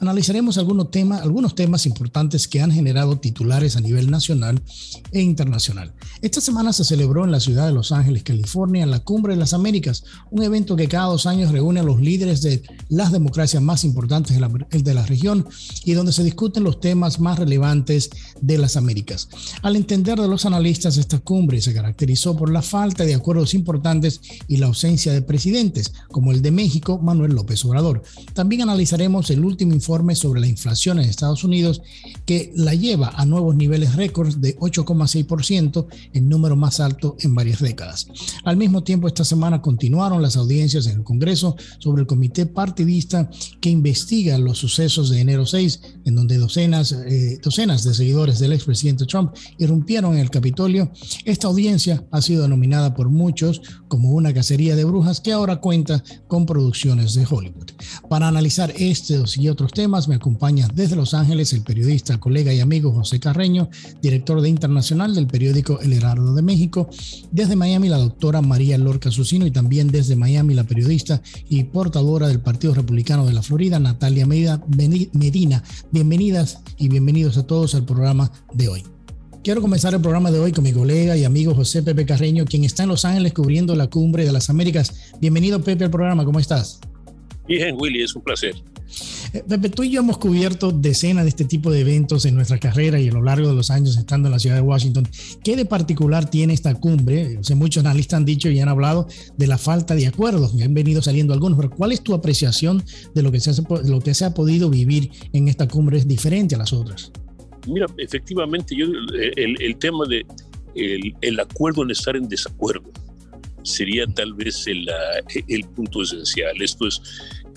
analizaremos algunos temas, algunos temas importantes que han generado titulares a nivel nacional e internacional. Esta semana se celebró en la ciudad de Los Ángeles, California, la Cumbre de las Américas, un evento que cada dos años reúne a los líderes de las democracias más importantes de la, de la región y donde se discuten los temas más relevantes de las Américas. Al entender de los analistas, esta cumbre se caracterizó por la falta de acuerdos importantes y la ausencia de presidentes, como el de México, Manuel López Obrador. También analizaremos el último informe sobre la inflación en Estados Unidos que la lleva a nuevos niveles récords de 8,6%, el número más alto en varias décadas. Al mismo tiempo, esta semana continuaron las audiencias en el Congreso sobre el comité partidista que investiga los sucesos de enero 6, en donde docenas, eh, docenas de seguidores del expresidente Trump irrumpieron en el Capitolio. Esta audiencia ha sido denominada por muchos como una cacería de brujas que ahora cuenta con producciones de Hollywood. Para analizar estos y otros temas me acompaña desde Los Ángeles el periodista, colega y amigo José Carreño, director de Internacional del periódico El Heraldo de México. Desde Miami la doctora María Lorca Susino y también desde Miami la periodista y portadora del Partido Republicano de la Florida, Natalia Medina. Bienvenidas y bienvenidos a todos al programa de hoy. Quiero comenzar el programa de hoy con mi colega y amigo José Pepe Carreño, quien está en Los Ángeles cubriendo la cumbre de las Américas. Bienvenido Pepe al programa, ¿cómo estás? Bien, Willy, es un placer. Eh, Pepe, tú y yo hemos cubierto decenas de este tipo de eventos en nuestra carrera y a lo largo de los años estando en la ciudad de Washington. ¿Qué de particular tiene esta cumbre? O sea, muchos analistas han dicho y han hablado de la falta de acuerdos, han venido saliendo algunos, pero ¿cuál es tu apreciación de lo que se, lo que se ha podido vivir en esta cumbre es diferente a las otras? Mira, efectivamente, yo, el, tema de el, acuerdo en estar en desacuerdo sería tal vez el, el punto esencial. Esto es,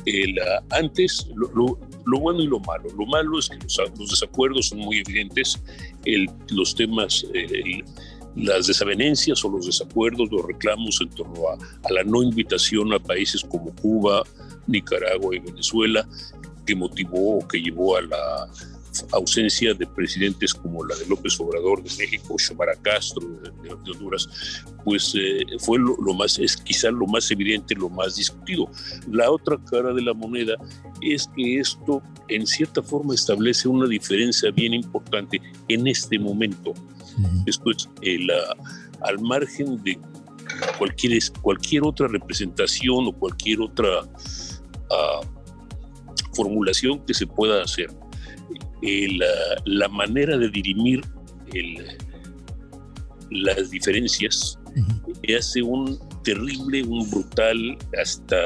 el, antes lo, bueno y lo malo. Lo malo es que los, desacuerdos son muy evidentes, el, los temas, las desavenencias o los desacuerdos, los reclamos en torno a, a la no invitación a países como Cuba, Nicaragua y Venezuela, que motivó o que llevó a la ausencia de presidentes como la de López Obrador de México, Xiomara Castro de, Honduras, pues eh, fue lo, más, es quizá lo más evidente, lo más discutido. La otra cara de la moneda es que esto en cierta forma establece una diferencia bien importante en este momento. Esto es, al margen de cualquier, cualquier otra representación o cualquier otra ah, formulación que se pueda hacer la, manera de dirimir las diferencias hace un terrible, un brutal, hasta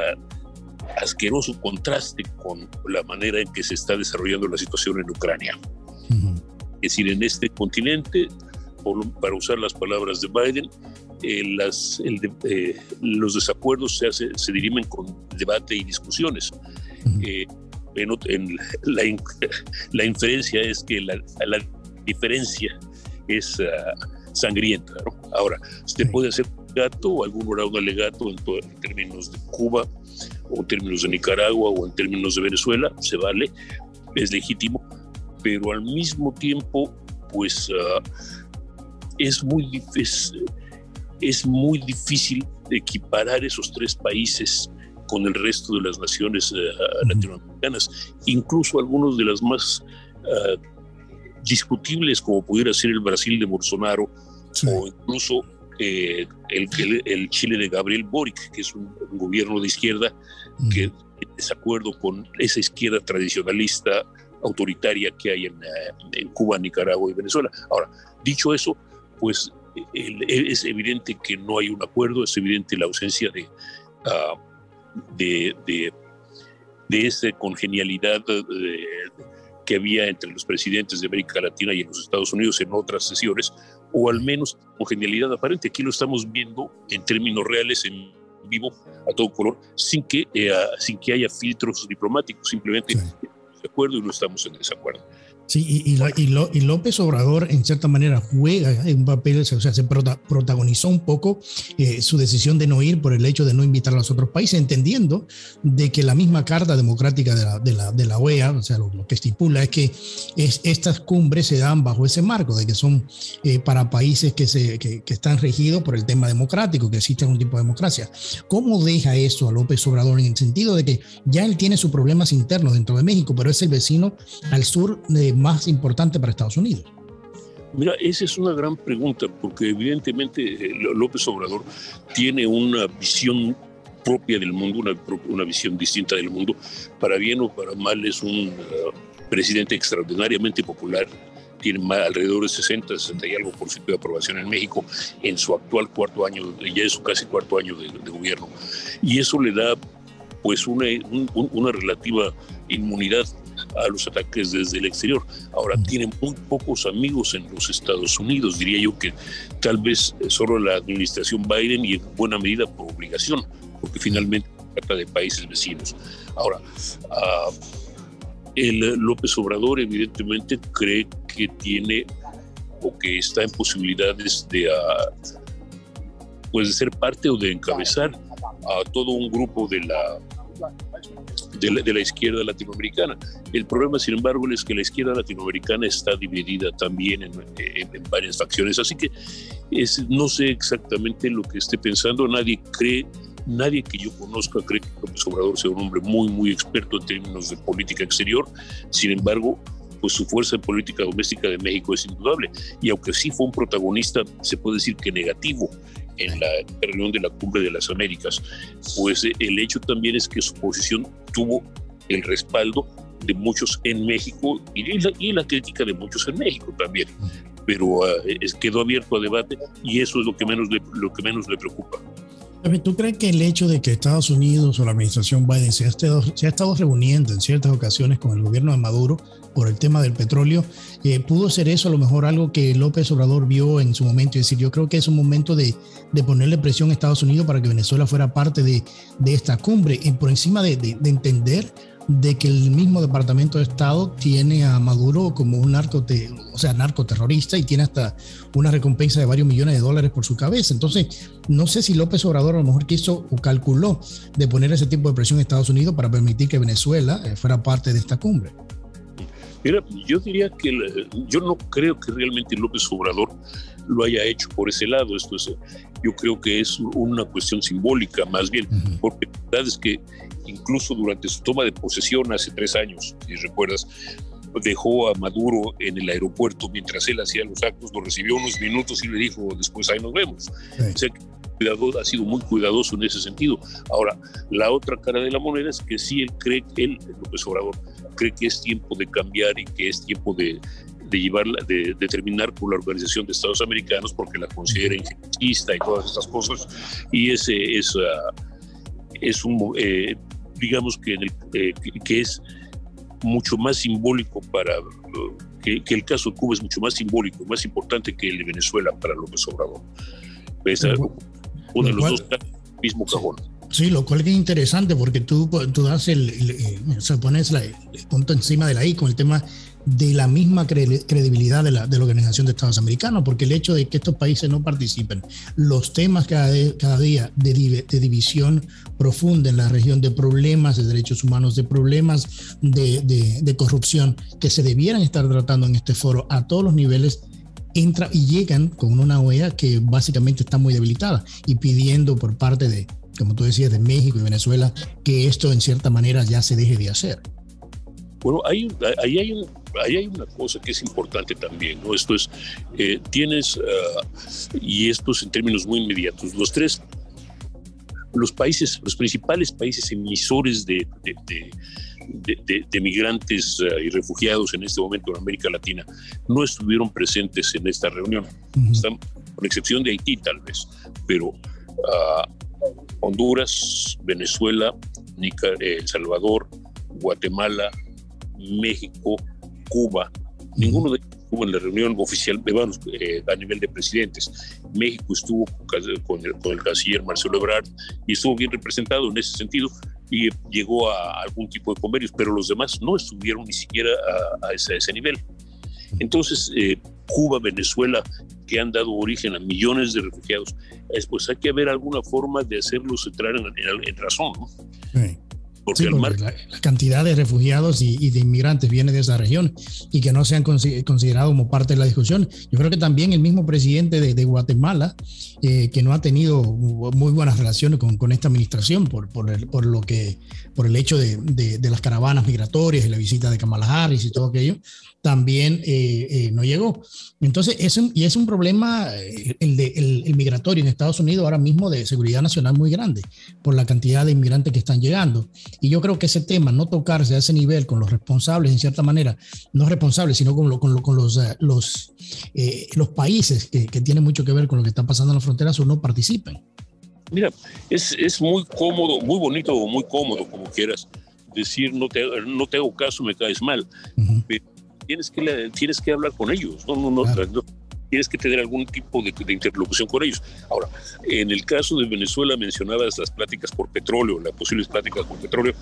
asqueroso contraste con la manera en que se está desarrollando la situación en Ucrania. Es decir, en este continente, para usar las palabras de Biden, eh, las, eh, los desacuerdos se, hace, se dirimen con debate y discusiones en, la, inferencia es que la, diferencia es ah, sangrienta. Ahora, usted puede hacer gato o algún un alegato en, en, términos de Cuba o en términos de Nicaragua o en términos de Venezuela, se vale, es legítimo, pero al mismo tiempo, pues ah, es, muy, es, es muy difícil equiparar esos tres países con el resto de las naciones eh, latinoamericanas, incluso algunos de las más eh, discutibles, como pudiera ser el Brasil de Bolsonaro o incluso eh, el, el, Chile de Gabriel Boric, que es un, gobierno de izquierda que en desacuerdo con esa izquierda tradicionalista autoritaria que hay en, en, Cuba, Nicaragua y Venezuela. Ahora, dicho eso, pues es evidente que no hay un acuerdo, es evidente la ausencia de, uh, de, de, esa congenialidad eh, que había entre los presidentes de América Latina y en los Estados Unidos en otras sesiones, o al menos con genialidad aparente. Aquí lo estamos viendo en términos reales, en vivo, a todo color, sin que, eh, sin que haya filtros diplomáticos, simplemente de acuerdo y no estamos en desacuerdo. Sí, y, y, López Obrador en cierta manera juega un papel, o sea, se protagonizó un poco eh, su decisión de no ir por el hecho de no invitar a los otros países, entendiendo de que la misma Carta Democrática de la, de la, la OEA, o sea, lo, que estipula es que es, estas cumbres se dan bajo ese marco, de que son eh, para países que, se, que, están regidos por el tema democrático, que existe algún tipo de democracia. ¿Cómo deja eso a López Obrador en el sentido de que ya él tiene sus problemas internos dentro de México, pero es el vecino al sur de más importante para Estados Unidos? Mira, esa es una gran pregunta, porque evidentemente eh, López Obrador tiene una visión propia del mundo, una, una visión distinta del mundo. Para bien o para mal es un uh, presidente extraordinariamente popular, tiene alrededor de 60, 60 y algo por ciento de aprobación en México en su actual cuarto año, ya es su casi cuarto año de, gobierno. Y eso le da pues una, una relativa inmunidad a los ataques desde el exterior. Ahora, tiene muy pocos amigos en los Estados Unidos, diría yo que tal vez solo la administración Biden y en buena medida por obligación, porque finalmente trata de países vecinos. Ahora, ah, el López Obrador evidentemente cree que tiene o que está en posibilidades de, uh, pues de ser parte o de encabezar a todo un grupo de la de la, izquierda latinoamericana. El problema, sin embargo, es que la izquierda latinoamericana está dividida también en, varias facciones, así que es, no sé exactamente lo que esté pensando, nadie cree Nadie que yo conozca cree que López Obrador sea un hombre muy, muy experto en términos de política exterior. Sin embargo, pues su fuerza en política doméstica de México es indudable. Y aunque sí fue un protagonista, se puede decir que negativo en la reunión de la Cumbre de las Américas, pues eh, el hecho también es que su posición tuvo el respaldo de muchos en México y la, y la crítica de muchos en México también. Pero uh, quedó abierto a debate y eso es lo que menos le, lo que menos le preocupa. ¿Tú crees que el hecho de que Estados Unidos o la administración Biden se ha, estado, se ha estado reuniendo en ciertas ocasiones con el gobierno de Maduro por el tema del petróleo, eh, pudo ser eso a lo mejor algo que López Obrador vio en su momento y decir, yo creo que es un momento de, de ponerle presión a Estados Unidos para que Venezuela fuera parte de, de esta cumbre, y por encima de, de, de entender de que el mismo Departamento de Estado tiene a Maduro como un narco, o sea, narcoterrorista y tiene hasta una recompensa de varios millones de dólares por su cabeza. Entonces, no sé si López Obrador a lo mejor quiso o calculó de poner ese tipo de presión en Estados Unidos para permitir que Venezuela eh, fuera parte de esta cumbre. Mira, yo diría que yo no creo que realmente López Obrador lo haya hecho por ese lado. Esto es, yo creo que es una cuestión simbólica más bien, porque la verdad es que incluso durante su toma de posesión hace tres años, si recuerdas, dejó a Maduro en el aeropuerto mientras él hacía los actos, lo recibió unos minutos y le dijo, después ahí nos vemos. O sea, ha sido muy cuidadoso en ese sentido. Ahora, la otra cara de la moneda es que sí él cree, él, López Obrador, cree que es tiempo de cambiar y que es tiempo de, de llevarla, de, de, terminar con la Organización de Estados Americanos porque la considera injerencista y todas estas cosas. Y ese es, uh, es un, eh, digamos que, eh, que es mucho más simbólico para, que, que, el caso de Cuba es mucho más simbólico, más importante que el de Venezuela para López Obrador. Es uno de los dos mismo cajón. Sí, lo cual es interesante porque tú, tú das el, el, sea, pones el punto encima de la I con el tema de la misma credibilidad de la, de la, Organización de Estados Americanos, porque el hecho de que estos países no participen, los temas cada, día de, de, división profunda en la región, de problemas de derechos humanos, de problemas de, de, corrupción, que se debieran estar tratando en este foro a todos los niveles, entra y llegan con una OEA que básicamente está muy debilitada y pidiendo por parte de, como tú decías, de México y Venezuela, que esto en cierta manera ya se deje de hacer. Bueno, ahí, ahí, hay un, ahí hay una cosa que es importante también, ¿no? Esto es, eh, tienes, uh, y esto es en términos muy inmediatos, los tres, los países, los principales países emisores de, de, de, de migrantes uh, y refugiados en este momento en América Latina no estuvieron presentes en esta reunión, uh -huh. Están, con excepción de Haití tal vez, pero uh, Honduras, Venezuela, Nicar El Salvador, Guatemala, México, Cuba, ninguno de ellos estuvo en la reunión oficial eh, a nivel de presidentes. México estuvo con el, con el canciller Marcelo Ebrard y estuvo bien representado en ese sentido y llegó a algún tipo de convenios, pero los demás no estuvieron ni siquiera a, ese, ese, nivel. Entonces, eh, Cuba, Venezuela, que han dado origen a millones de refugiados, pues hay que haber alguna forma de hacerlos entrar en, en, razón. ¿no? Sí. Porque, la, cantidad de refugiados y, de inmigrantes viene de esa región y que no se han considerado como parte de la discusión. Yo creo que también el mismo presidente de, Guatemala, eh, que no ha tenido muy buenas relaciones con, con esta administración por, por, el, por, lo que, por el hecho de, de, las caravanas migratorias y la visita de Kamala Harris y todo aquello, también eh, eh, no llegó. Entonces, es un, y es un problema, eh, el, de, el, migratorio en Estados Unidos ahora mismo de seguridad nacional muy grande por la cantidad de inmigrantes que están llegando. Y yo creo que ese tema, no tocarse a ese nivel con los responsables, en cierta manera, no responsables, sino con, con, con los, los, los países que, que, tienen mucho que ver con lo que está pasando en la frontera sur, no participen. Mira, es, es muy cómodo, muy bonito o muy cómodo, como quieras, decir no te, no te hago caso, me caes mal tienes que, tienes que hablar con ellos, no, no, no, tienes que tener algún tipo de, interlocución con ellos. Ahora, en el caso de Venezuela mencionabas las pláticas por petróleo, las posibles pláticas por petróleo,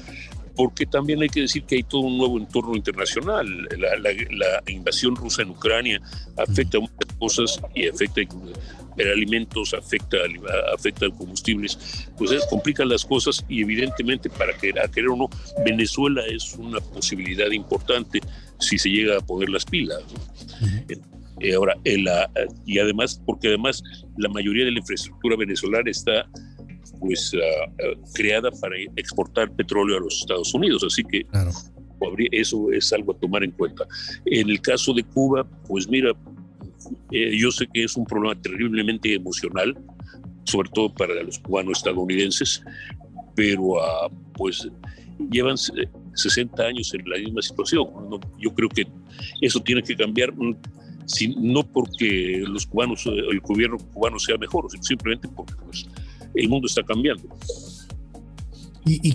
porque también hay que decir que hay todo un nuevo entorno internacional. La, invasión rusa en Ucrania afecta muchas cosas y afecta a alimentos, afecta, afecta a combustibles, pues es, complican las cosas y evidentemente para que, a querer o no, Venezuela es una posibilidad importante si se llega a poner las pilas. Eh, ahora, y además, porque además la mayoría de la infraestructura venezolana está pues ah, ah, creada para exportar petróleo a los Estados Unidos, así que eso es algo a tomar en cuenta. En el caso de Cuba, pues mira, eh, yo sé que es un problema terriblemente emocional, sobre todo para los cubanos estadounidenses, pero ah, pues llevan 60 años en la misma situación. yo creo que eso tiene que cambiar, mm, no porque los cubanos, eh, el gobierno cubano sea mejor, simplemente porque pues, el mundo está cambiando. ¿Y, y,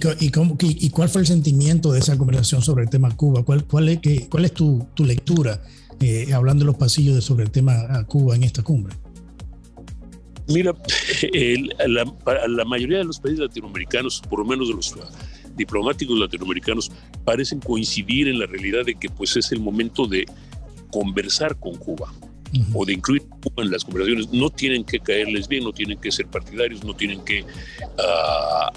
y, cuál fue el sentimiento de esa conversación sobre el tema Cuba? ¿Cuál, cuál es, cuál es tu, tu lectura eh, hablando en los pasillos de sobre el tema Cuba en esta cumbre? Mira, la, la, mayoría de los países latinoamericanos, por lo menos de los diplomáticos latinoamericanos parecen coincidir en la realidad de que pues es el momento de conversar con Cuba o de incluir Cuba en las conversaciones. No tienen que caerles bien, no tienen que ser partidarios, no tienen que uh,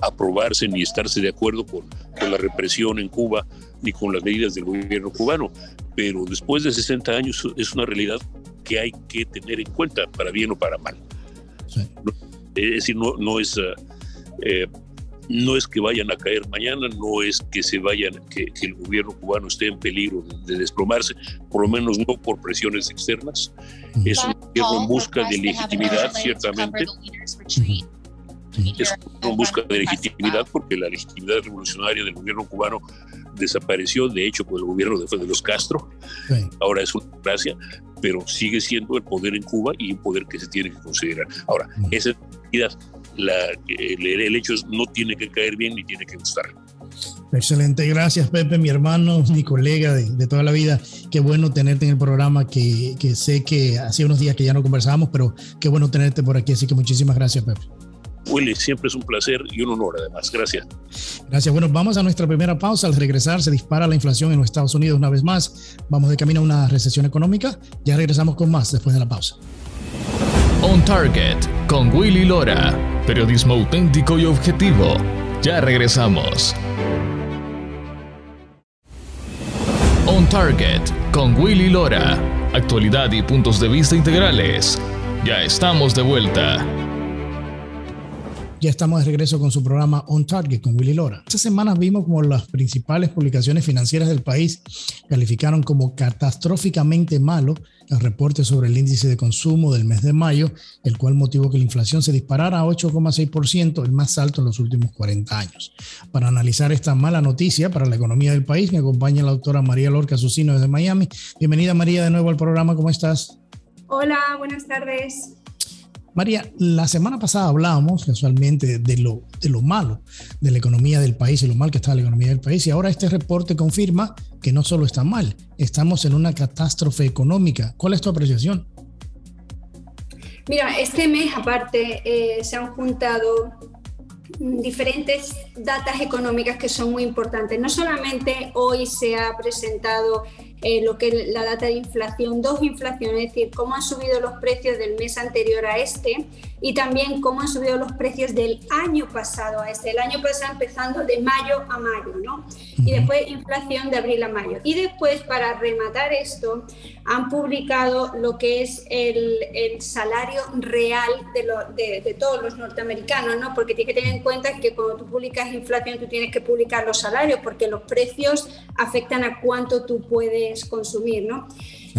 aprobarse ni estarse de acuerdo con, con, la represión en Cuba ni con las medidas del gobierno cubano. Pero después de 60 años es una realidad que hay que tener en cuenta, para bien o para mal. es decir, no, no es... Eh, no es que vayan a caer mañana, no es que se vayan, que, el gobierno cubano esté en peligro de, desplomarse, por lo menos no por presiones externas. Es un gobierno en busca de legitimidad, ciertamente. Es en busca de legitimidad porque la legitimidad revolucionaria del gobierno cubano desapareció, de hecho, con el gobierno de, de los Castro. Ahora es una democracia, pero sigue siendo el poder en Cuba y un poder que se tiene que considerar. Ahora, esa el, hecho es, no tiene que caer bien ni tiene que gustar. Excelente, gracias Pepe, mi hermano, mi colega de, toda la vida. Qué bueno tenerte en el programa, que, que sé que hacía unos días que ya no conversábamos, pero qué bueno tenerte por aquí, así que muchísimas gracias Pepe. Willy, siempre es un placer y un honor además. Gracias. Gracias. Bueno, vamos a nuestra primera pausa. Al regresar se dispara la inflación en los Estados Unidos una vez más. Vamos de camino a una recesión económica. Ya regresamos con más después de la pausa. On Target con Willy Lora. Periodismo auténtico y objetivo. Ya regresamos. On Target con Willy Lora. Actualidad y puntos de vista integrales. Ya estamos de vuelta. Ya estamos de regreso con su programa On Target con Willy Lora. Esta semana vimos como las principales publicaciones financieras del país calificaron como catastróficamente malo el reporte sobre el índice de consumo del mes de mayo, el cual motivó que la inflación se disparara a 8,6%, el más alto en los últimos 40 años. Para analizar esta mala noticia para la economía del país, me acompaña la doctora María Lorca Susino desde Miami. Bienvenida María de nuevo al programa, ¿cómo estás? Hola, buenas tardes. María, la semana pasada hablábamos casualmente de lo, de lo malo de la economía del país y lo mal que está la economía del país y ahora este reporte confirma que no solo está mal, estamos en una catástrofe económica. ¿Cuál es tu apreciación? Mira, este mes aparte eh, se han juntado diferentes datas económicas que son muy importantes. No solamente hoy se ha presentado eh, lo que es la data de inflación, dos inflaciones, es decir, cómo han subido los precios del mes anterior a este y también cómo han subido los precios del año pasado a este, el año pasado empezando de mayo a mayo, ¿no? Y después inflación de abril a mayo. Y después, para rematar esto, han publicado lo que es el, el salario real de, lo, de, de, todos los norteamericanos, ¿no? Porque tienes que tener en cuenta que cuando tú publicas inflación, tú tienes que publicar los salarios, porque los precios afectan a cuánto tú puedes consumir, ¿no?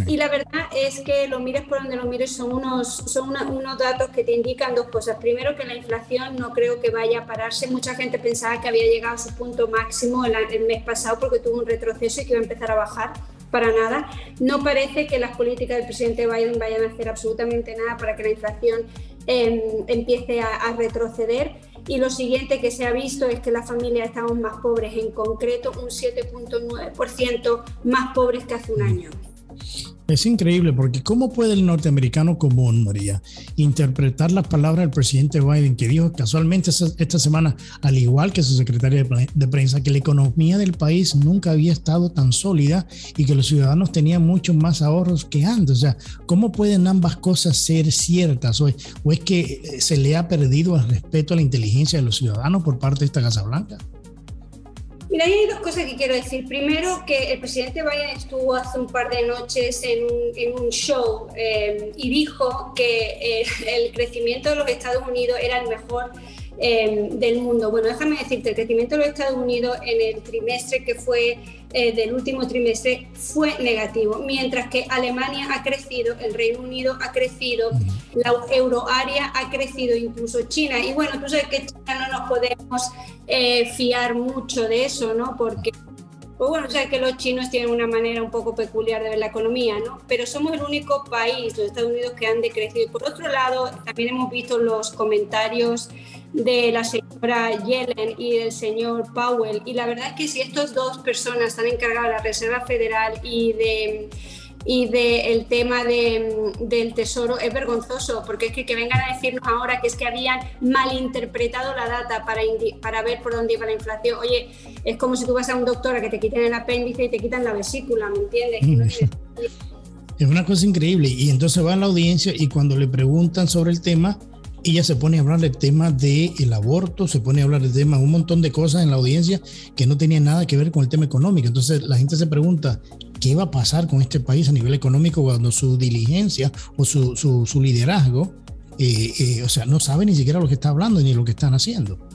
Y la verdad es que lo mires por donde lo mires, son unos, son unos datos que te indican dos cosas. Primero, que la inflación no creo que vaya a pararse. Mucha gente pensaba que había llegado a su punto máximo el, el mes pasado porque tuvo un retroceso y que iba a empezar a bajar para nada. No parece que las políticas del presidente Biden vayan a hacer absolutamente nada para que la inflación eh, empiece a, a, retroceder. Y lo siguiente que se ha visto es que las familias estamos más pobres, en concreto un 7.9% más pobres que hace un año. Es increíble porque ¿cómo puede el norteamericano común, María, interpretar las palabras del presidente Biden que dijo casualmente esta semana, al igual que su secretaria de prensa, que la economía del país nunca había estado tan sólida y que los ciudadanos tenían muchos más ahorros que antes? O sea, ¿cómo pueden ambas cosas ser ciertas? ¿O es, o es que se le ha perdido el respeto a la inteligencia de los ciudadanos por parte de esta Casa Blanca? Mira, hay dos cosas que quiero decir. Primero, que el presidente Biden estuvo hace un par de noches en un, en un show eh, y dijo que eh, el crecimiento de los Estados Unidos era el mejor eh, del mundo. Bueno, déjame decirte, el crecimiento de los Estados Unidos en el trimestre que fue eh, del último trimestre fue negativo, mientras que Alemania ha crecido, el Reino Unido ha crecido, la euroárea ha crecido, incluso China. Y bueno, tú sabes que China no nos podemos eh, fiar mucho de eso, ¿no? Porque pues bueno, sabes que los chinos tienen una manera un poco peculiar de ver la economía, ¿no? Pero somos el único país, los Estados Unidos, que han decrecido. Y por otro lado, también hemos visto los comentarios de la señora Yellen y del señor Powell. Y la verdad es que si estas dos personas están encargadas de la Reserva Federal y de y del tema de, del tesoro es vergonzoso, porque es que, que vengan a decirnos ahora que es que habían malinterpretado la data para, para ver por dónde iba la inflación. Oye, es como si tú vas a un doctor a que te quiten el apéndice y te quitan la vesícula, ¿me entiendes? es una cosa increíble. Y entonces va a la audiencia y cuando le preguntan sobre el tema, ella se pone a hablar del tema del aborto, se pone a hablar del tema, un montón de cosas en la audiencia que no tenían nada que ver con el tema económico. Entonces la gente se pregunta, ¿qué va a pasar con este país a nivel económico cuando su diligencia o su, su, su liderazgo, eh, eh, o sea, no sabe ni siquiera lo que está hablando ni lo que están haciendo?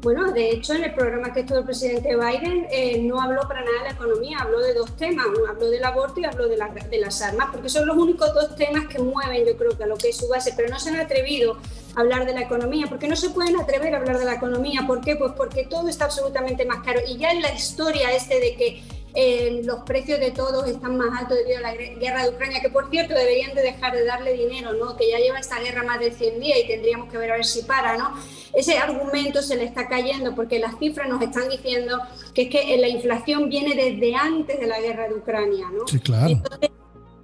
Bueno, de hecho, en el programa que estuvo el presidente Biden eh, no habló para nada de la economía, habló de dos temas, habló del aborto y habló de, la, de, las armas, porque son los únicos dos temas que mueven, yo creo que a lo que es su base, pero no se han atrevido a hablar de la economía, porque no se pueden atrever a hablar de la economía, ¿por qué? Pues porque todo está absolutamente más caro. Y ya en la historia este de que eh, los precios de todos están más altos debido a la guerra de Ucrania, que por cierto deberían de dejar de darle dinero, ¿no? que ya lleva esta guerra más de 100 días y tendríamos que ver a ver si para. ¿no? Ese argumento se le está cayendo porque las cifras nos están diciendo que es que la inflación viene desde antes de la guerra de Ucrania. ¿no? Sí, claro. Entonces,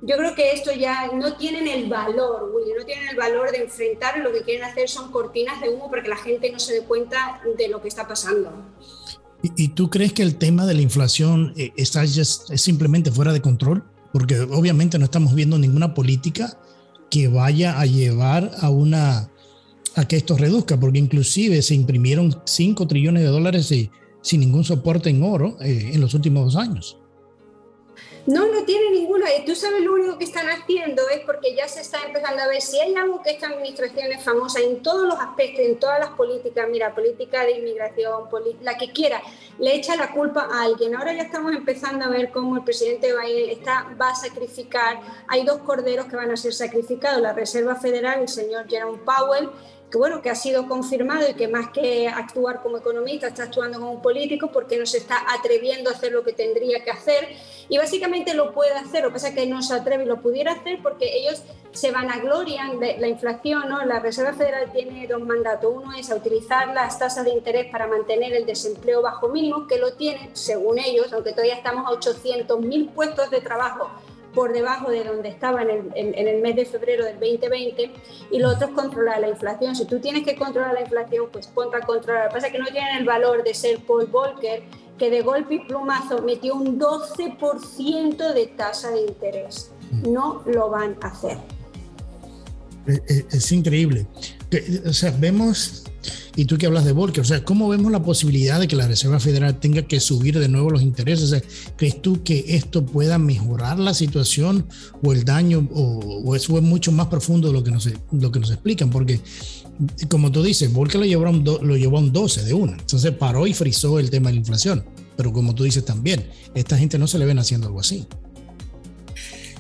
yo creo que esto ya no tienen el valor, Willy, no tienen el valor de enfrentar, lo que quieren hacer son cortinas de humo para que la gente no se dé cuenta de lo que está pasando. ¿Y, tú crees que el tema de la inflación eh, está es simplemente fuera de control? Porque obviamente no estamos viendo ninguna política que vaya a llevar a una a que esto reduzca, porque inclusive se imprimieron 5 trillones de dólares sin ningún soporte en oro eh, en los últimos dos años. No, no tiene ninguna. Tú sabes lo único que están haciendo es porque ya se está empezando a ver si hay algo que esta administración es famosa en todos los aspectos, en todas las políticas, mira, política de inmigración, la que quiera, le echa la culpa a alguien. Ahora ya estamos empezando a ver cómo el presidente Biden está, va a sacrificar. Hay dos corderos que van a ser sacrificados, la Reserva Federal, el señor Jerome Powell, que bueno, que ha sido confirmado y que más que actuar como economista está actuando como político porque no se está atreviendo a hacer lo que tendría que hacer y básicamente lo puede hacer, lo que pasa es que no se atreve y lo pudiera hacer porque ellos se van vanaglorian de la inflación, ¿no? La Reserva Federal tiene dos mandatos, uno es a utilizar las tasas de interés para mantener el desempleo bajo mínimo, que lo tienen, según ellos, aunque todavía estamos a 800.000 puestos de trabajo por debajo de donde estaba en el, en, el, mes de febrero del 2020 y lo otro es controlar la inflación. Si tú tienes que controlar la inflación, pues ponte a controlar. Lo que pasa es que no tienen el valor de ser Paul Volcker, que de golpe y plumazo metió un 12% de tasa de interés. No lo van a hacer. Es, increíble. O sea, vemos y tú que hablas de Volcker, o sea, ¿cómo vemos la posibilidad de que la Reserva Federal tenga que subir de nuevo los intereses? O sea, ¿Crees tú que esto pueda mejorar la situación o el daño, o, eso es mucho más profundo de lo que nos, lo que nos explican? Porque, como tú dices, Volcker lo llevó, a un lo llevó a un 12 de una, entonces paró y frizó el tema de la inflación. Pero como tú dices también, esta gente no se le ven haciendo algo así.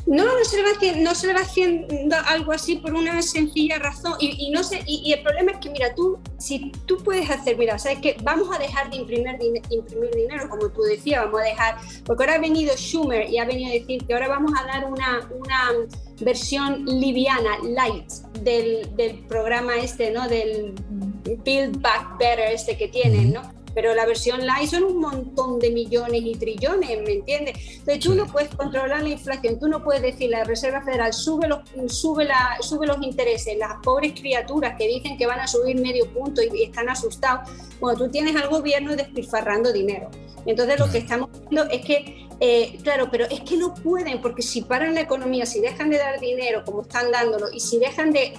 No, no se, le va haciendo, no se le va haciendo algo así por una sencilla razón. Y, no sé, y, el problema es que, mira, tú, si tú puedes hacer, mira, sabes que vamos a dejar de imprimir, imprimir dinero, como tú decías, vamos a dejar, porque ahora ha venido Schumer y ha venido a decir que ahora vamos a dar una, una versión liviana, light, del, del programa este, ¿no? Del Build Back Better este que tienen, ¿no? Pero la versión light son un montón de millones y trillones, ¿me entiendes? Entonces tú no puedes controlar la inflación, tú no puedes decir la Reserva Federal sube los, sube, la, sube los intereses, las pobres criaturas que dicen que van a subir medio punto y, están asustados, cuando tú tienes al gobierno despilfarrando dinero. Entonces lo que estamos viendo es que eh, claro, pero es que no pueden, porque si paran la economía, si dejan de dar dinero como están dándolo y si dejan de,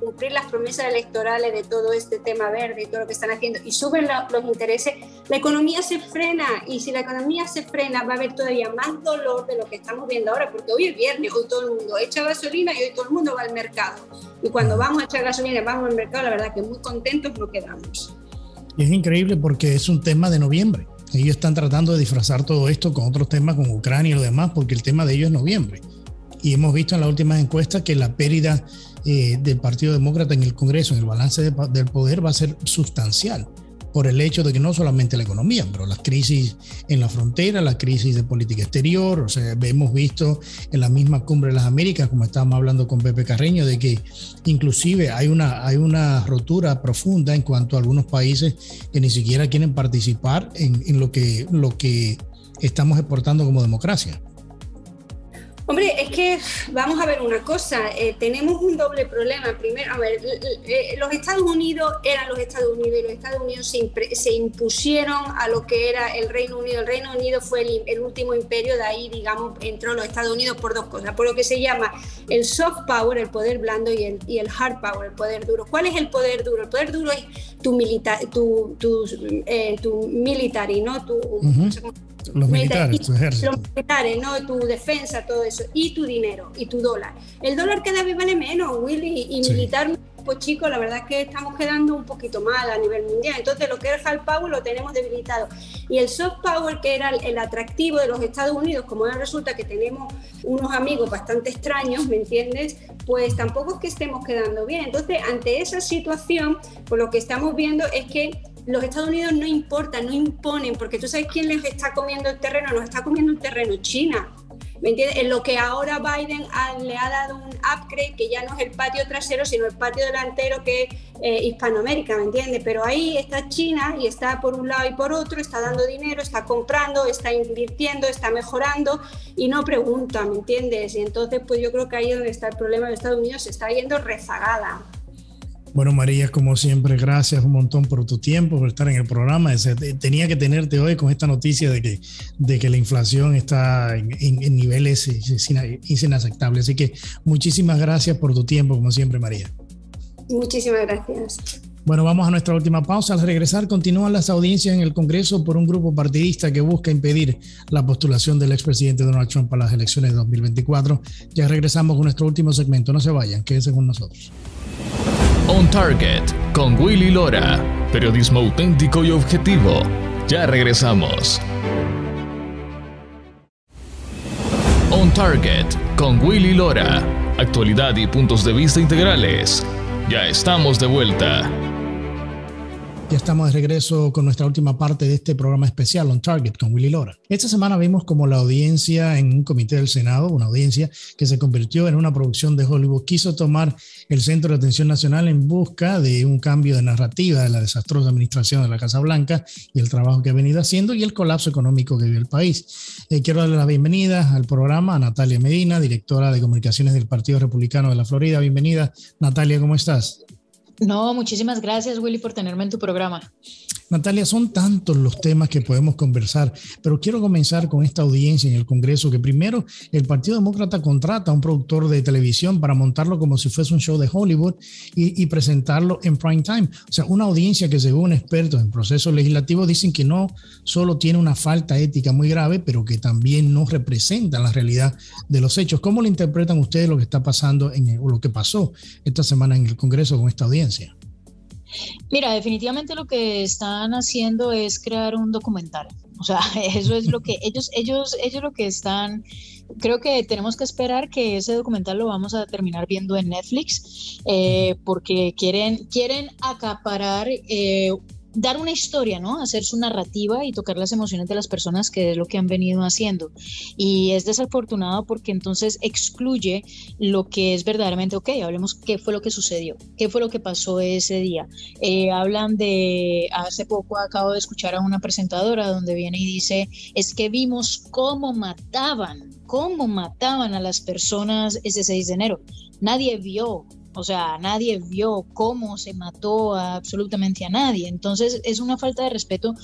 cumplir las promesas electorales de todo este tema verde y todo lo que están haciendo y suben los intereses, la economía se frena y si la economía se frena va a haber todavía más dolor de lo que estamos viendo ahora, porque hoy es viernes, hoy todo el mundo echa gasolina y hoy todo el mundo va al mercado. Y cuando vamos a echar gasolina y vamos al mercado, la verdad que muy contentos no quedamos. Y es increíble porque es un tema de noviembre ellos están tratando de disfrazar todo esto con otros temas como Ucrania y lo demás, porque el tema de ellos es noviembre. Y hemos visto en las últimas encuestas que la pérdida eh, del Partido Demócrata en el Congreso, en el balance del poder, va a ser sustancial por el hecho de que no solamente la economía, pero las crisis en la frontera, la crisis de política exterior, o sea, hemos visto en la misma cumbre de las Américas, como estábamos hablando con Pepe Carreño, de que inclusive hay una, hay una rotura profunda en cuanto a algunos países que ni siquiera quieren participar en, en lo, que, lo que estamos exportando como democracia. Hombre, es que vamos a ver una cosa, eh, tenemos un doble problema. Primero, a ver, eh, los Estados Unidos eran los Estados Unidos y los Estados Unidos se, impusieron a lo que era el Reino Unido. El Reino Unido fue el, último imperio, de ahí, digamos, entró los Estados Unidos por dos cosas, por lo que se llama el soft power, el poder blando, y el, y el hard power, el poder duro. ¿Cuál es el poder duro? El poder duro es tu, militar, tu, tu, eh, tu military, ¿no? Tu, los militares, tu ejército. Los militares, ¿no? Tu defensa, todo eso. Y tu dinero, y tu dólar. El dólar cada vez vale menos, Willy, y militar, pues chicos, la verdad es que estamos quedando un poquito mal a nivel mundial. Entonces, lo que es el hard power lo tenemos debilitado. Y el soft power, que era el atractivo de los Estados Unidos, como ahora resulta que tenemos unos amigos bastante extraños, ¿me entiendes? Pues tampoco es que estemos quedando bien. Entonces, ante esa situación, pues lo que estamos viendo es que los Estados Unidos no importan, no imponen, porque tú sabes quién les está comiendo el terreno, nos está comiendo el terreno China. ¿Me entiendes? En lo que ahora Biden le ha dado un upgrade que ya no es el patio trasero, sino el patio delantero que es eh, Hispanoamérica, ¿me entiendes? Pero ahí está China y está por un lado y por otro, está dando dinero, está comprando, está invirtiendo, está mejorando y no pregunta, ¿me entiendes? Y entonces, pues yo creo que ahí es donde está el problema de Estados Unidos, se está yendo rezagada. Bueno, María, como siempre, gracias un montón por tu tiempo, por estar en el programa. Tenía que tenerte hoy con esta noticia de que, de que la inflación está en, niveles inaceptables. Así que muchísimas gracias por tu tiempo, como siempre, María. Muchísimas gracias. Bueno, vamos a nuestra última pausa. Al regresar, continúan las audiencias en el Congreso por un grupo partidista que busca impedir la postulación del expresidente Donald Trump para las elecciones de 2024. Ya regresamos con nuestro último segmento. No se vayan, quédense con nosotros. On Target con Willy Lora. Periodismo auténtico y objetivo. Ya regresamos. On Target con Willy Lora. Actualidad y puntos de vista integrales. Ya estamos de vuelta. Ya estamos de regreso con nuestra última parte de este programa especial On Target con Willy Lora. Esta semana vimos como la audiencia en un comité del Senado, una audiencia que se convirtió en una producción de Hollywood, quiso tomar el centro de atención nacional en busca de un cambio de narrativa de la desastrosa administración de la Casa Blanca y el trabajo que ha venido haciendo y el colapso económico que vive el país. Eh, quiero darle la bienvenida al programa a Natalia Medina, directora de comunicaciones del Partido Republicano de la Florida. Bienvenida, Natalia, ¿cómo estás? No, muchísimas gracias Willy por tenerme en tu programa. Natalia, son tantos los temas que podemos conversar, pero quiero comenzar con esta audiencia en el Congreso, que primero el Partido Demócrata contrata a un productor de televisión para montarlo como si fuese un show de Hollywood y, presentarlo en prime time. O sea, una audiencia que según expertos en procesos legislativos dicen que no solo tiene una falta ética muy grave, pero que también no representa la realidad de los hechos. ¿Cómo le interpretan ustedes lo que está pasando o lo que pasó esta semana en el Congreso con esta audiencia? Mira, definitivamente lo que están haciendo es crear un documental. O sea, eso es lo que ellos, ellos, ellos lo que están. Creo que tenemos que esperar que ese documental lo vamos a terminar viendo en Netflix, eh, porque quieren, quieren acaparar eh, dar una historia, ¿no? Hacer su narrativa y tocar las emociones de las personas, que es lo que han venido haciendo. Y es desafortunado porque entonces excluye lo que es verdaderamente, ok, hablemos qué fue lo que sucedió, qué fue lo que pasó ese día. Eh, hablan de, hace poco acabo de escuchar a una presentadora donde viene y dice, es que vimos cómo mataban, cómo mataban a las personas ese 6 de enero. Nadie vio o sea, nadie vio cómo se mató absolutamente a nadie. Entonces es una falta de respeto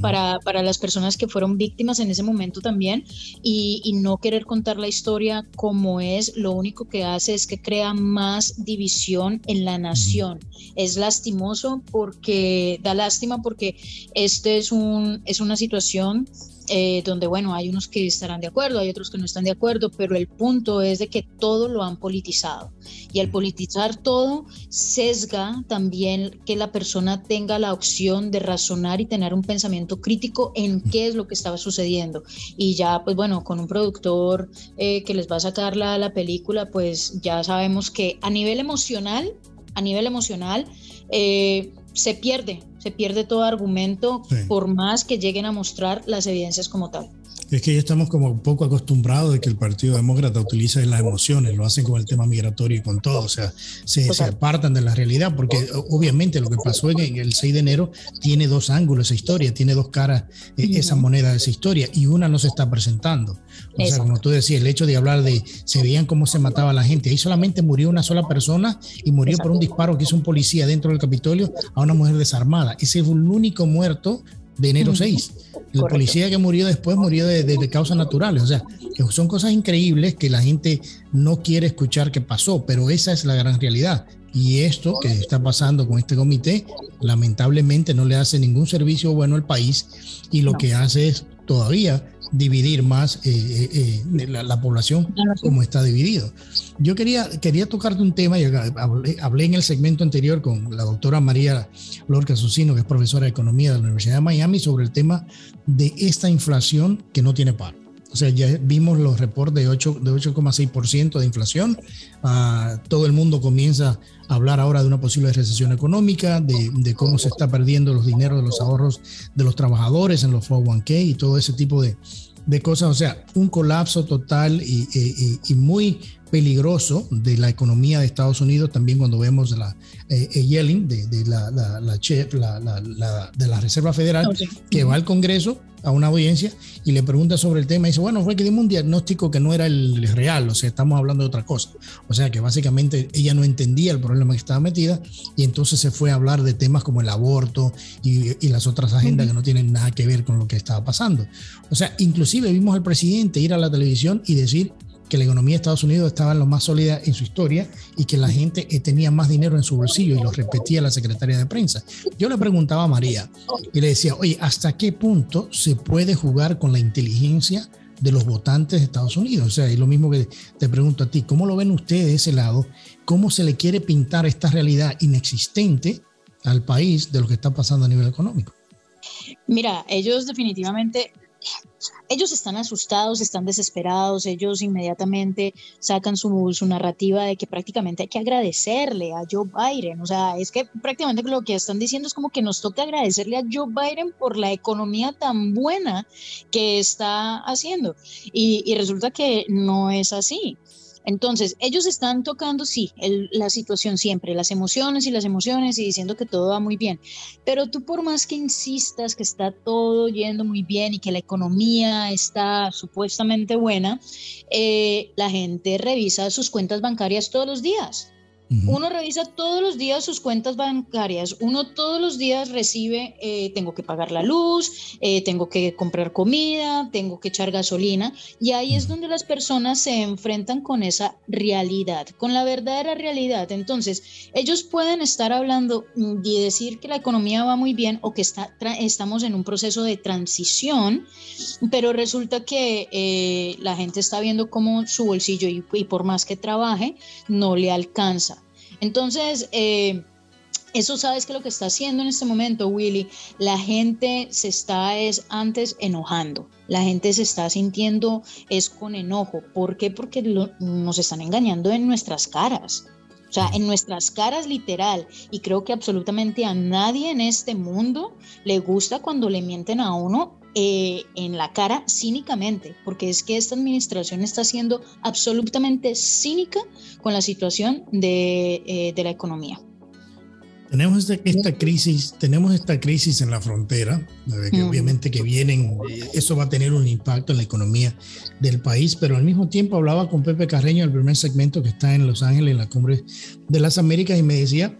para, las personas que fueron víctimas en ese momento también y, no querer contar la historia como es, lo único que hace es que crea más división en la nación. Es lastimoso porque, da lástima porque este es, un, es una situación eh, donde, bueno, hay unos que estarán de acuerdo, hay otros que no están de acuerdo, pero el punto es de que todo lo han politizado. Y al politizar todo, sesga también que la persona tenga la opción de razonar y tener un pensamiento crítico en qué es lo que estaba sucediendo. Y ya, pues bueno, con un productor eh, que les va a sacar la, la película, pues ya sabemos que a nivel emocional, a nivel emocional, eh, se pierde, se pierde todo argumento por más que lleguen a mostrar las evidencias como tal. Es que ya estamos como un poco acostumbrados de que el Partido Demócrata utiliza las emociones, lo hacen con el tema migratorio y con todo, o sea, se, apartan de la realidad, porque obviamente lo que pasó en el 6 de enero tiene dos ángulos esa historia, tiene dos caras eh, esa moneda de esa historia, y una no se está presentando. O sea, como tú decías, el hecho de hablar de, se veían cómo se mataba la gente, ahí solamente murió una sola persona y murió por un disparo que hizo un policía dentro del Capitolio a una mujer desarmada. Ese fue el único muerto de enero 6. El policía que murió después murió de, causas naturales. O sea, son cosas increíbles que la gente no quiere escuchar que pasó, pero esa es la gran realidad. Y esto que está pasando con este comité, lamentablemente no le hace ningún servicio bueno al país y lo que hace es todavía dividir más eh, eh, eh, la, población como está dividido. Yo quería, quería tocarte un tema, y hablé, en el segmento anterior con la doctora María Lorca Susino, que es profesora de Economía de la Universidad de Miami, sobre el tema de esta inflación que no tiene par. O sea, ya vimos los reportes de 8,6% de, de inflación. Ah, todo el mundo comienza a hablar ahora de una posible recesión económica, de, cómo se está perdiendo los dineros de los ahorros de los trabajadores en los 401k y todo ese tipo de, cosas. O sea, un colapso total y, muy peligroso de la economía de Estados Unidos, también cuando vemos la eh, eh, Yellen de, la, de la Reserva Federal, que va al Congreso a una audiencia y le pregunta sobre el tema y dice, bueno, fue que dimos un diagnóstico que no era el real, o sea, estamos hablando de otra cosa. O sea, que básicamente ella no entendía el problema que estaba metida y entonces se fue a hablar de temas como el aborto y, las otras agendas que no tienen nada que ver con lo que estaba pasando. O sea, inclusive vimos al presidente ir a la televisión y decir, que la economía de Estados Unidos estaba en lo más sólida en su historia y que la gente eh, tenía más dinero en su bolsillo y lo repetía la secretaria de prensa. Yo le preguntaba a María y le decía, oye, ¿hasta qué punto se puede jugar con la inteligencia de los votantes de Estados Unidos? O sea, es lo mismo que te pregunto a ti, ¿cómo lo ven ustedes de ese lado? ¿Cómo se le quiere pintar esta realidad inexistente al país de lo que está pasando a nivel económico? Mira, ellos definitivamente ellos están asustados, están desesperados, ellos inmediatamente sacan su, narrativa de que prácticamente hay que agradecerle a Joe Biden. O sea, es que prácticamente lo que están diciendo es como que nos toca agradecerle a Joe Biden por la economía tan buena que está haciendo. Y resulta que no es así. Entonces, ellos están tocando, sí, la situación siempre, las emociones y las emociones y diciendo que todo va muy bien. Pero tú por más que insistas que está todo yendo muy bien y que la economía está supuestamente buena, eh, la gente revisa sus cuentas bancarias todos los días. Uno revisa todos los días sus cuentas bancarias, uno todos los días recibe, eh, tengo que pagar la luz, eh, tengo que comprar comida, tengo que echar gasolina, y ahí es donde las personas se enfrentan con esa realidad, con la verdadera realidad. Entonces, ellos pueden estar hablando mm, y decir que la economía va muy bien o que está, estamos en un proceso de transición, pero resulta que eh, la gente está viendo cómo su bolsillo y por más que trabaje, no le alcanza. Entonces, eh, eso sabes que lo que está haciendo en este momento, Willy, la gente se está es antes enojando, la gente se está sintiendo es con enojo. ¿Por qué? Porque nos están engañando en nuestras caras. O sea, en nuestras caras literal. Y creo que absolutamente a nadie en este mundo le gusta cuando le mienten a uno eh, en la cara cínicamente, porque es que esta administración está siendo absolutamente cínica con la situación de, eh, de la economía. Tenemos esta, crisis, tenemos esta crisis en la frontera, que obviamente que vienen, eh, eso va a tener un impacto en la economía del país, pero al mismo tiempo hablaba con Pepe Carreño, el primer segmento que está en Los Ángeles, en la Cumbre de las Américas, y me decía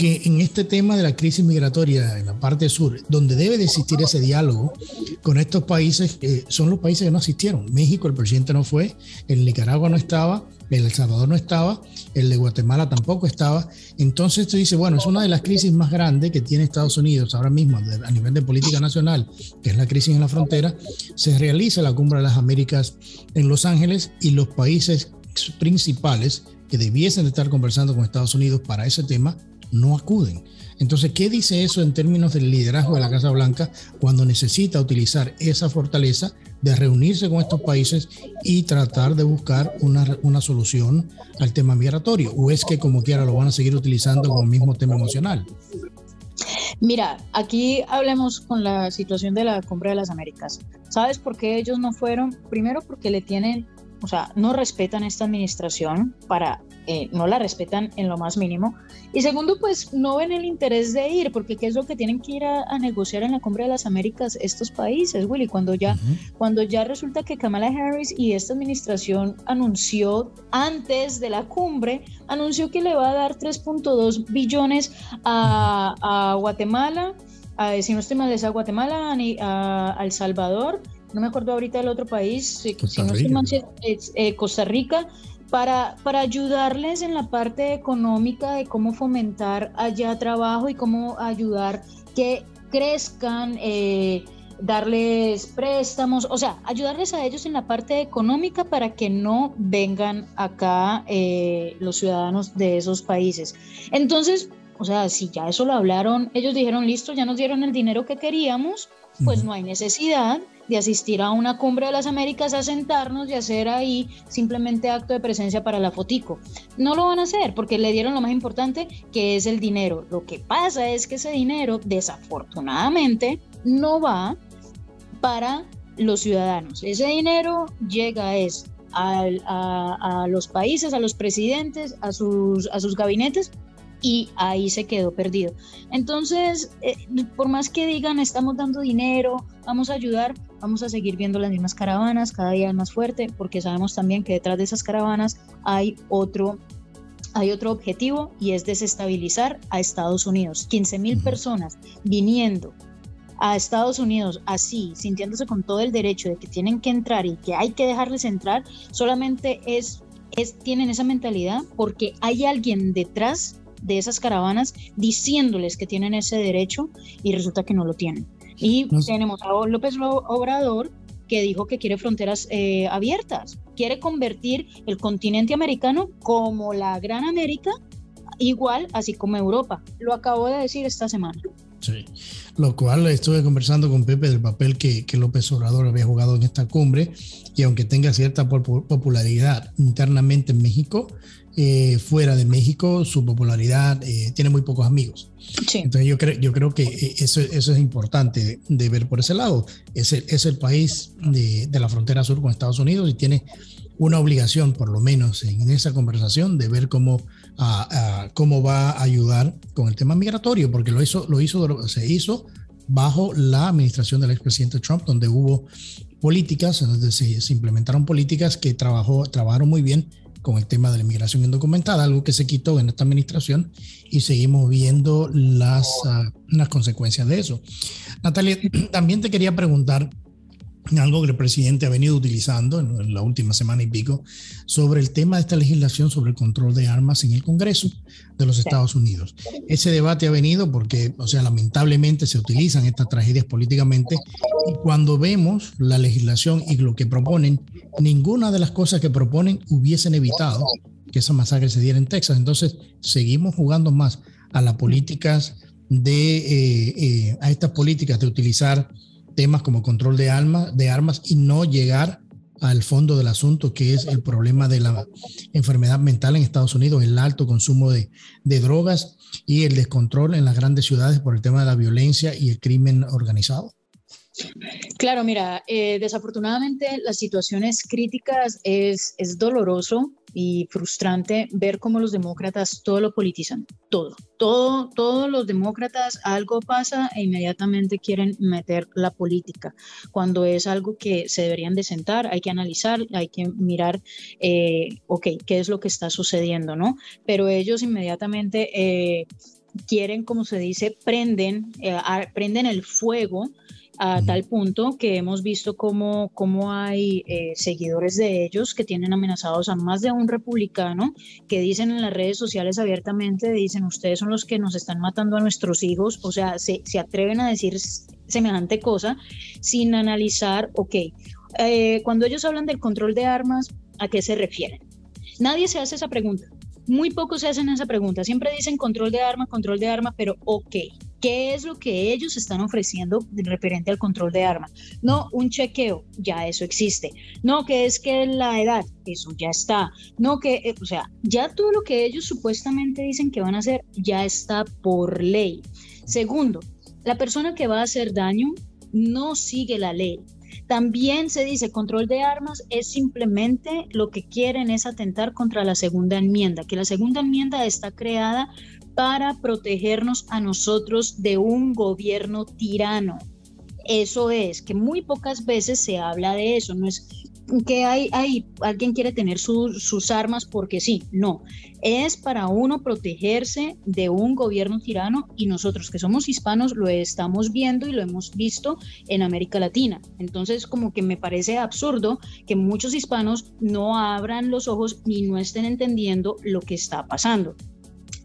que en este tema de la crisis migratoria en la parte sur, donde debe de existir ese diálogo con estos países, que son los países que no asistieron. México, el presidente no fue, el Nicaragua no estaba, el Salvador no estaba, el de Guatemala tampoco estaba. Entonces se dice, bueno, es una de las crisis más grandes que tiene Estados Unidos ahora mismo a nivel de política nacional, que es la crisis en la frontera. Se realiza la Cumbre de las Américas en Los Ángeles y los países principales que debiesen de estar conversando con Estados Unidos para ese tema no acuden. Entonces, ¿qué dice eso en términos del liderazgo de la Casa Blanca cuando necesita utilizar esa fortaleza de reunirse con estos países y tratar de buscar una, una solución al tema migratorio? ¿O es que como quiera lo van a seguir utilizando como mismo tema emocional? Mira, aquí hablemos con la situación de la Cumbre de las Américas. ¿Sabes por qué ellos no fueron? Primero porque le tienen o sea, no respetan esta administración, para, eh, no la respetan en lo más mínimo. Y segundo, pues no ven el interés de ir, porque ¿qué es lo que tienen que ir a, negociar en la Cumbre de las Américas estos países, Willy? Cuando ya, cuando ya resulta que Kamala Harris y esta administración anunció antes de la cumbre, anunció que le va a dar 3.2 billones a, a Guatemala, a, si no estoy mal, es a Guatemala, a, a El Salvador no me acuerdo ahorita del otro país, Costa si no es, eh, Costa Rica, para, para ayudarles en la parte económica de cómo fomentar allá trabajo y cómo ayudar que crezcan, eh, darles préstamos, o sea, ayudarles a ellos en la parte económica para que no vengan acá eh, los ciudadanos de esos países. Entonces, o sea, si ya eso lo hablaron, ellos dijeron, listo, ya nos dieron el dinero que queríamos, pues no hay necesidad de asistir a una cumbre de las Américas a sentarnos y hacer ahí simplemente acto de presencia para la fotico. No lo van a hacer porque le dieron lo más importante que es el dinero. Lo que pasa es que ese dinero desafortunadamente no va para los ciudadanos. Ese dinero llega es a, a, los países, a los presidentes, a sus, a sus gabinetes y ahí se quedó perdido. Entonces, eh, por más que digan estamos dando dinero, vamos a ayudar, vamos a seguir viendo las mismas caravanas, cada día más fuerte, porque sabemos también que detrás de esas caravanas hay otro hay otro objetivo y es desestabilizar a Estados Unidos. 15 mil personas viniendo a Estados Unidos así, sintiéndose con todo el derecho de que tienen que entrar y que hay que dejarles entrar, solamente es, es tienen esa mentalidad porque hay alguien detrás de esas caravanas diciéndoles que tienen ese derecho y resulta que no lo tienen. Y tenemos a López Obrador que dijo que quiere fronteras eh, abiertas, quiere convertir el continente americano como la Gran América, igual así como Europa. Lo acabo de decir esta semana. Sí, lo cual estuve conversando con Pepe del papel que, que López Obrador había jugado en esta cumbre y aunque tenga cierta popularidad internamente en México, eh, fuera de México su popularidad eh, tiene muy pocos amigos. Entonces yo, creo yo creo que eh, eso, eso es importante de, ver por ese lado. Es el, es el país de, de, la frontera sur con Estados Unidos y tiene una obligación, por lo menos en esa conversación, de ver cómo, a, cómo va a ayudar con el tema migratorio, porque lo hizo, lo hizo, se hizo bajo la administración del expresidente Trump, donde hubo políticas, donde se, se, implementaron políticas que trabajó, trabajaron muy bien con el tema de la inmigración indocumentada, algo que se quitó en esta administración y seguimos viendo las, uh, las consecuencias de eso. Natalia, también te quería preguntar algo que el presidente ha venido utilizando en la última semana y pico sobre el tema de esta legislación sobre el control de armas en el Congreso de los Estados Unidos. Ese debate ha venido porque, o sea, lamentablemente se utilizan estas tragedias políticamente y cuando vemos la legislación y lo que proponen, ninguna de las cosas que proponen hubiesen evitado que esa masacre se diera en Texas. Entonces, seguimos jugando más a las políticas de, eh, eh, a estas políticas de utilizar temas como control de, alma, de armas y no llegar al fondo del asunto, que es el problema de la enfermedad mental en Estados Unidos, el alto consumo de, de drogas y el descontrol en las grandes ciudades por el tema de la violencia y el crimen organizado. Claro, mira, eh, desafortunadamente las situaciones críticas es, es doloroso y frustrante ver cómo los demócratas todo lo politizan, todo, todo, todos los demócratas algo pasa e inmediatamente quieren meter la política, cuando es algo que se deberían de sentar, hay que analizar, hay que mirar, eh, ok, qué es lo que está sucediendo, ¿no? Pero ellos inmediatamente eh, quieren, como se dice, prenden, prenden el fuego a tal punto que hemos visto cómo, cómo hay eh, seguidores de ellos que tienen amenazados a más de un republicano que dicen en las redes sociales abiertamente, dicen ustedes son los que nos están matando a nuestros hijos, o sea, se, se atreven a decir semejante cosa sin analizar, ok, eh, cuando ellos hablan del control de armas, ¿a qué se refieren? Nadie se hace esa pregunta. Muy pocos se hacen esa pregunta. Siempre dicen control de armas, control de armas, pero ok, ¿qué es lo que ellos están ofreciendo referente al control de armas? No, un chequeo, ya eso existe. No, que es que la edad, eso ya está. No, que, eh, o sea, ya todo lo que ellos supuestamente dicen que van a hacer ya está por ley. Segundo, la persona que va a hacer daño no sigue la ley. También se dice control de armas es simplemente lo que quieren es atentar contra la segunda enmienda, que la segunda enmienda está creada para protegernos a nosotros de un gobierno tirano. Eso es, que muy pocas veces se habla de eso, no es que hay, alguien quiere tener sus armas porque sí, no, es para uno protegerse de un gobierno tirano y nosotros que somos hispanos lo estamos viendo y lo hemos visto en América Latina. Entonces como que me parece absurdo que muchos hispanos no abran los ojos ni no estén entendiendo lo que está pasando.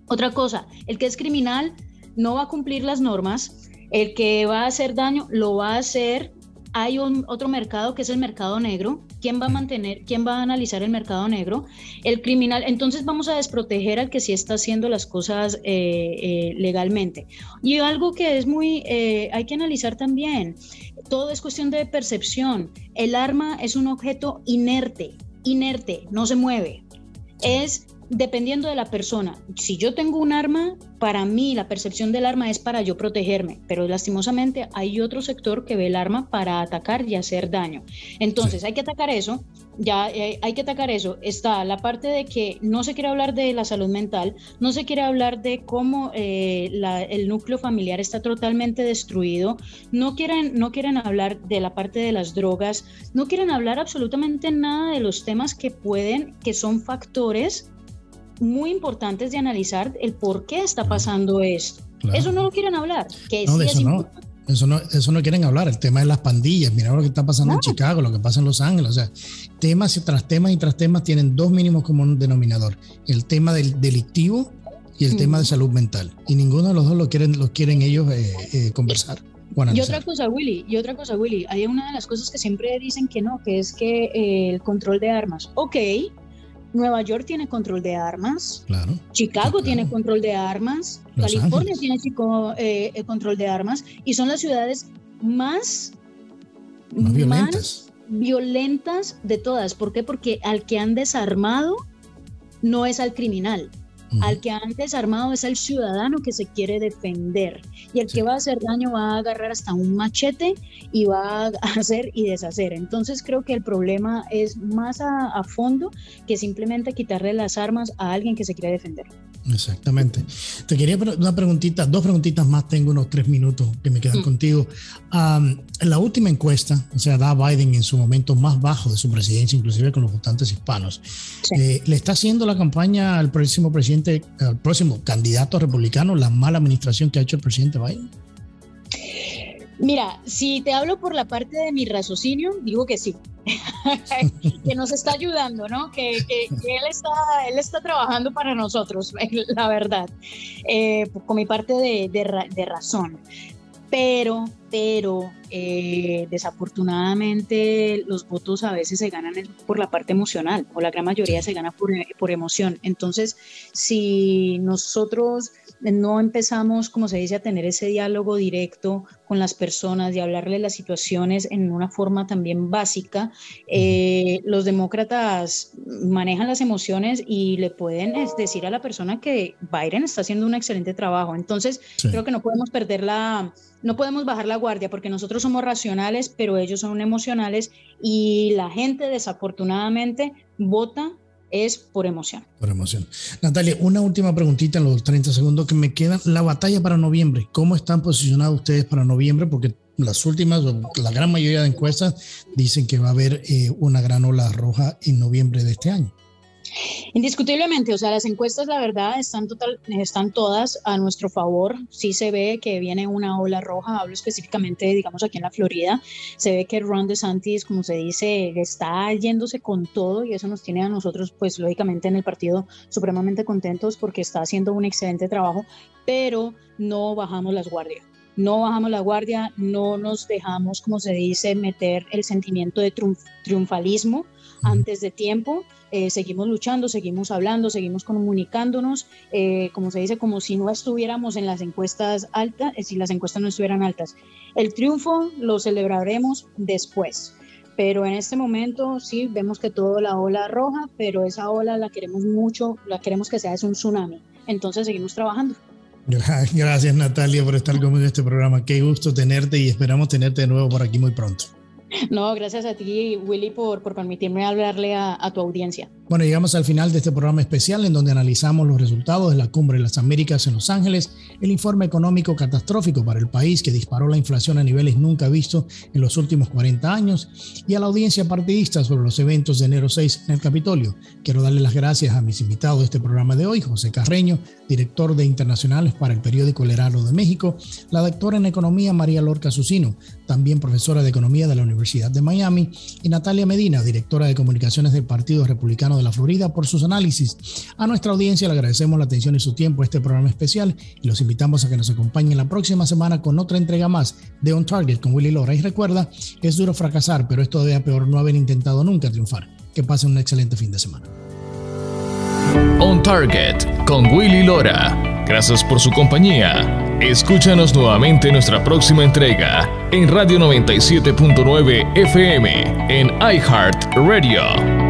Otra cosa, el que es criminal no va a cumplir las normas, el que va a hacer daño lo va a hacer hay un, otro mercado que es el mercado negro. ¿Quién va a mantener, quién va a analizar el mercado negro? El criminal. Entonces vamos a desproteger al que sí está haciendo las cosas eh, eh, legalmente. Y algo que es muy, eh, hay que analizar también, todo es cuestión de percepción. El arma es un objeto inerte, inerte, no se mueve. Es dependiendo de la persona. Si yo tengo un arma, para mí la percepción del arma es para yo protegerme, pero lastimosamente hay otro sector que ve el arma para atacar y hacer daño. Entonces hay que atacar eso, ya eh, hay que atacar eso. Está la parte de que no se quiere hablar de la salud mental, no se quiere hablar de cómo eh, el núcleo familiar está totalmente destruido, no quieren, no quieren hablar de la parte de las drogas, no quieren hablar absolutamente nada de los temas que pueden, que son factores muy importantes de analizar el por qué está pasando esto. Eso no lo quieren hablar. Que no, eso, no. Eso, no, eso no quieren hablar. El tema de las pandillas. Mira lo que está pasando en Chicago, lo que pasa en Los Ángeles. O sea, temas tras temas y tras temas tienen dos mínimos como un denominador. El tema del delictivo y el tema de salud mental. Y ninguno de los dos lo quieren, lo quieren ellos eh, eh, conversar. y otra cosa, Willy, y otra cosa, Willy, hay una de las cosas que siempre dicen que no, que es que eh, el control de armas. Ok, Nueva York tiene control de armas, claro, Chicago tiene control de armas, California tiene eh, eh, control de armas. Y son las ciudades más, violentas. violentas de todas. ¿Por qué? Porque al que han desarmado no es al criminal, al que han desarmado es al ciudadano que se quiere defender. Y el que va a hacer daño va a agarrar hasta un machete y va a hacer y deshacer. Entonces creo que el problema es más a, fondo que simplemente quitarle las armas a alguien que se quiere defender. Exactamente. Te quería una preguntita, dos preguntitas más, tengo unos tres minutos que me quedan mm. contigo. en la última encuesta, o sea, da Biden en su momento más bajo de su presidencia, inclusive con los votantes hispanos, eh, ¿le está haciendo la campaña al próximo presidente, al próximo candidato republicano, la mala administración que ha hecho el presidente Biden? Mira, si te hablo por la parte de mi raciocinio, digo que sí, que nos está ayudando, ¿no? Que, él, está, él está trabajando para nosotros, la verdad, eh, con mi parte de, de razón. Pero, pero eh, desafortunadamente los votos a veces se ganan por la parte emocional o la gran mayoría se gana por, por emoción. Entonces, si nosotros no empezamos, como se dice, a tener ese diálogo directo con las personas y hablarle las situaciones en una forma también básica, eh, los demócratas manejan las emociones y le pueden decir a la persona que Biden está haciendo un excelente trabajo. Entonces, creo que no podemos perder la, no podemos bajar la guardia porque nosotros somos racionales, pero ellos son emocionales y la gente desafortunadamente vota es por emoción. Por emoción. Natalia, una última preguntita en los 30 segundos que me quedan. La batalla para noviembre, ¿cómo están posicionados ustedes para noviembre? Porque las últimas, la gran mayoría de encuestas dicen que va a haber eh, una gran ola roja en noviembre de este año. Indiscutiblemente, o sea, las encuestas, la verdad, están, todas a nuestro favor. Sí se ve que viene una ola roja, hablo específicamente, digamos, aquí en la Florida. Se ve que Ron DeSantis, como se dice, está yéndose con todo y eso nos tiene a nosotros, pues, lógicamente en el partido supremamente contentos porque está haciendo un excelente trabajo, pero no bajamos las guardias no bajamos la guardia, no nos dejamos, como se dice, meter el sentimiento de triunfalismo antes de tiempo. Eh, seguimos luchando, seguimos hablando, seguimos comunicándonos, eh, como se dice, como si no estuviéramos en las encuestas altas, eh, si las encuestas no estuvieran altas. El triunfo lo celebraremos después, pero en este momento sí vemos que todo la ola roja, pero esa ola la queremos mucho, la queremos que sea es un tsunami. Entonces seguimos trabajando. Gracias Natalia por estar conmigo en este programa. Qué gusto tenerte y esperamos tenerte de nuevo por aquí muy pronto. No, gracias a ti, Willy, por, por permitirme hablarle a, tu audiencia. Bueno, llegamos al final de este programa especial en donde analizamos los resultados de la Cumbre de las Américas en Los Ángeles, el informe económico catastrófico para el país que disparó la inflación a niveles nunca vistos en los últimos 40 años, y a la audiencia partidista sobre los eventos de enero 6 en el Capitolio. Quiero darle las gracias a mis invitados de este programa de hoy, José Carreño, director de Internacionales para el periódico El Heraldo de México, la doctora en Economía María Lorca Susino, también profesora de Economía de la Universidad de Miami, y Natalia Medina, directora de Comunicaciones del Partido Republicano de la Florida, por sus análisis. A nuestra audiencia le agradecemos la atención y su tiempo a este programa especial y los invitamos a que nos acompañen la próxima semana con otra entrega más de On Target con Willy Lora. Y recuerda, es duro fracasar, pero es todavía peor no haber intentado nunca triunfar. Que pasen un excelente fin de semana. On Target con Willy Lora. Gracias por su compañía. Escúchanos nuevamente en nuestra próxima entrega en Radio 97.9 FM en iHeart Radio.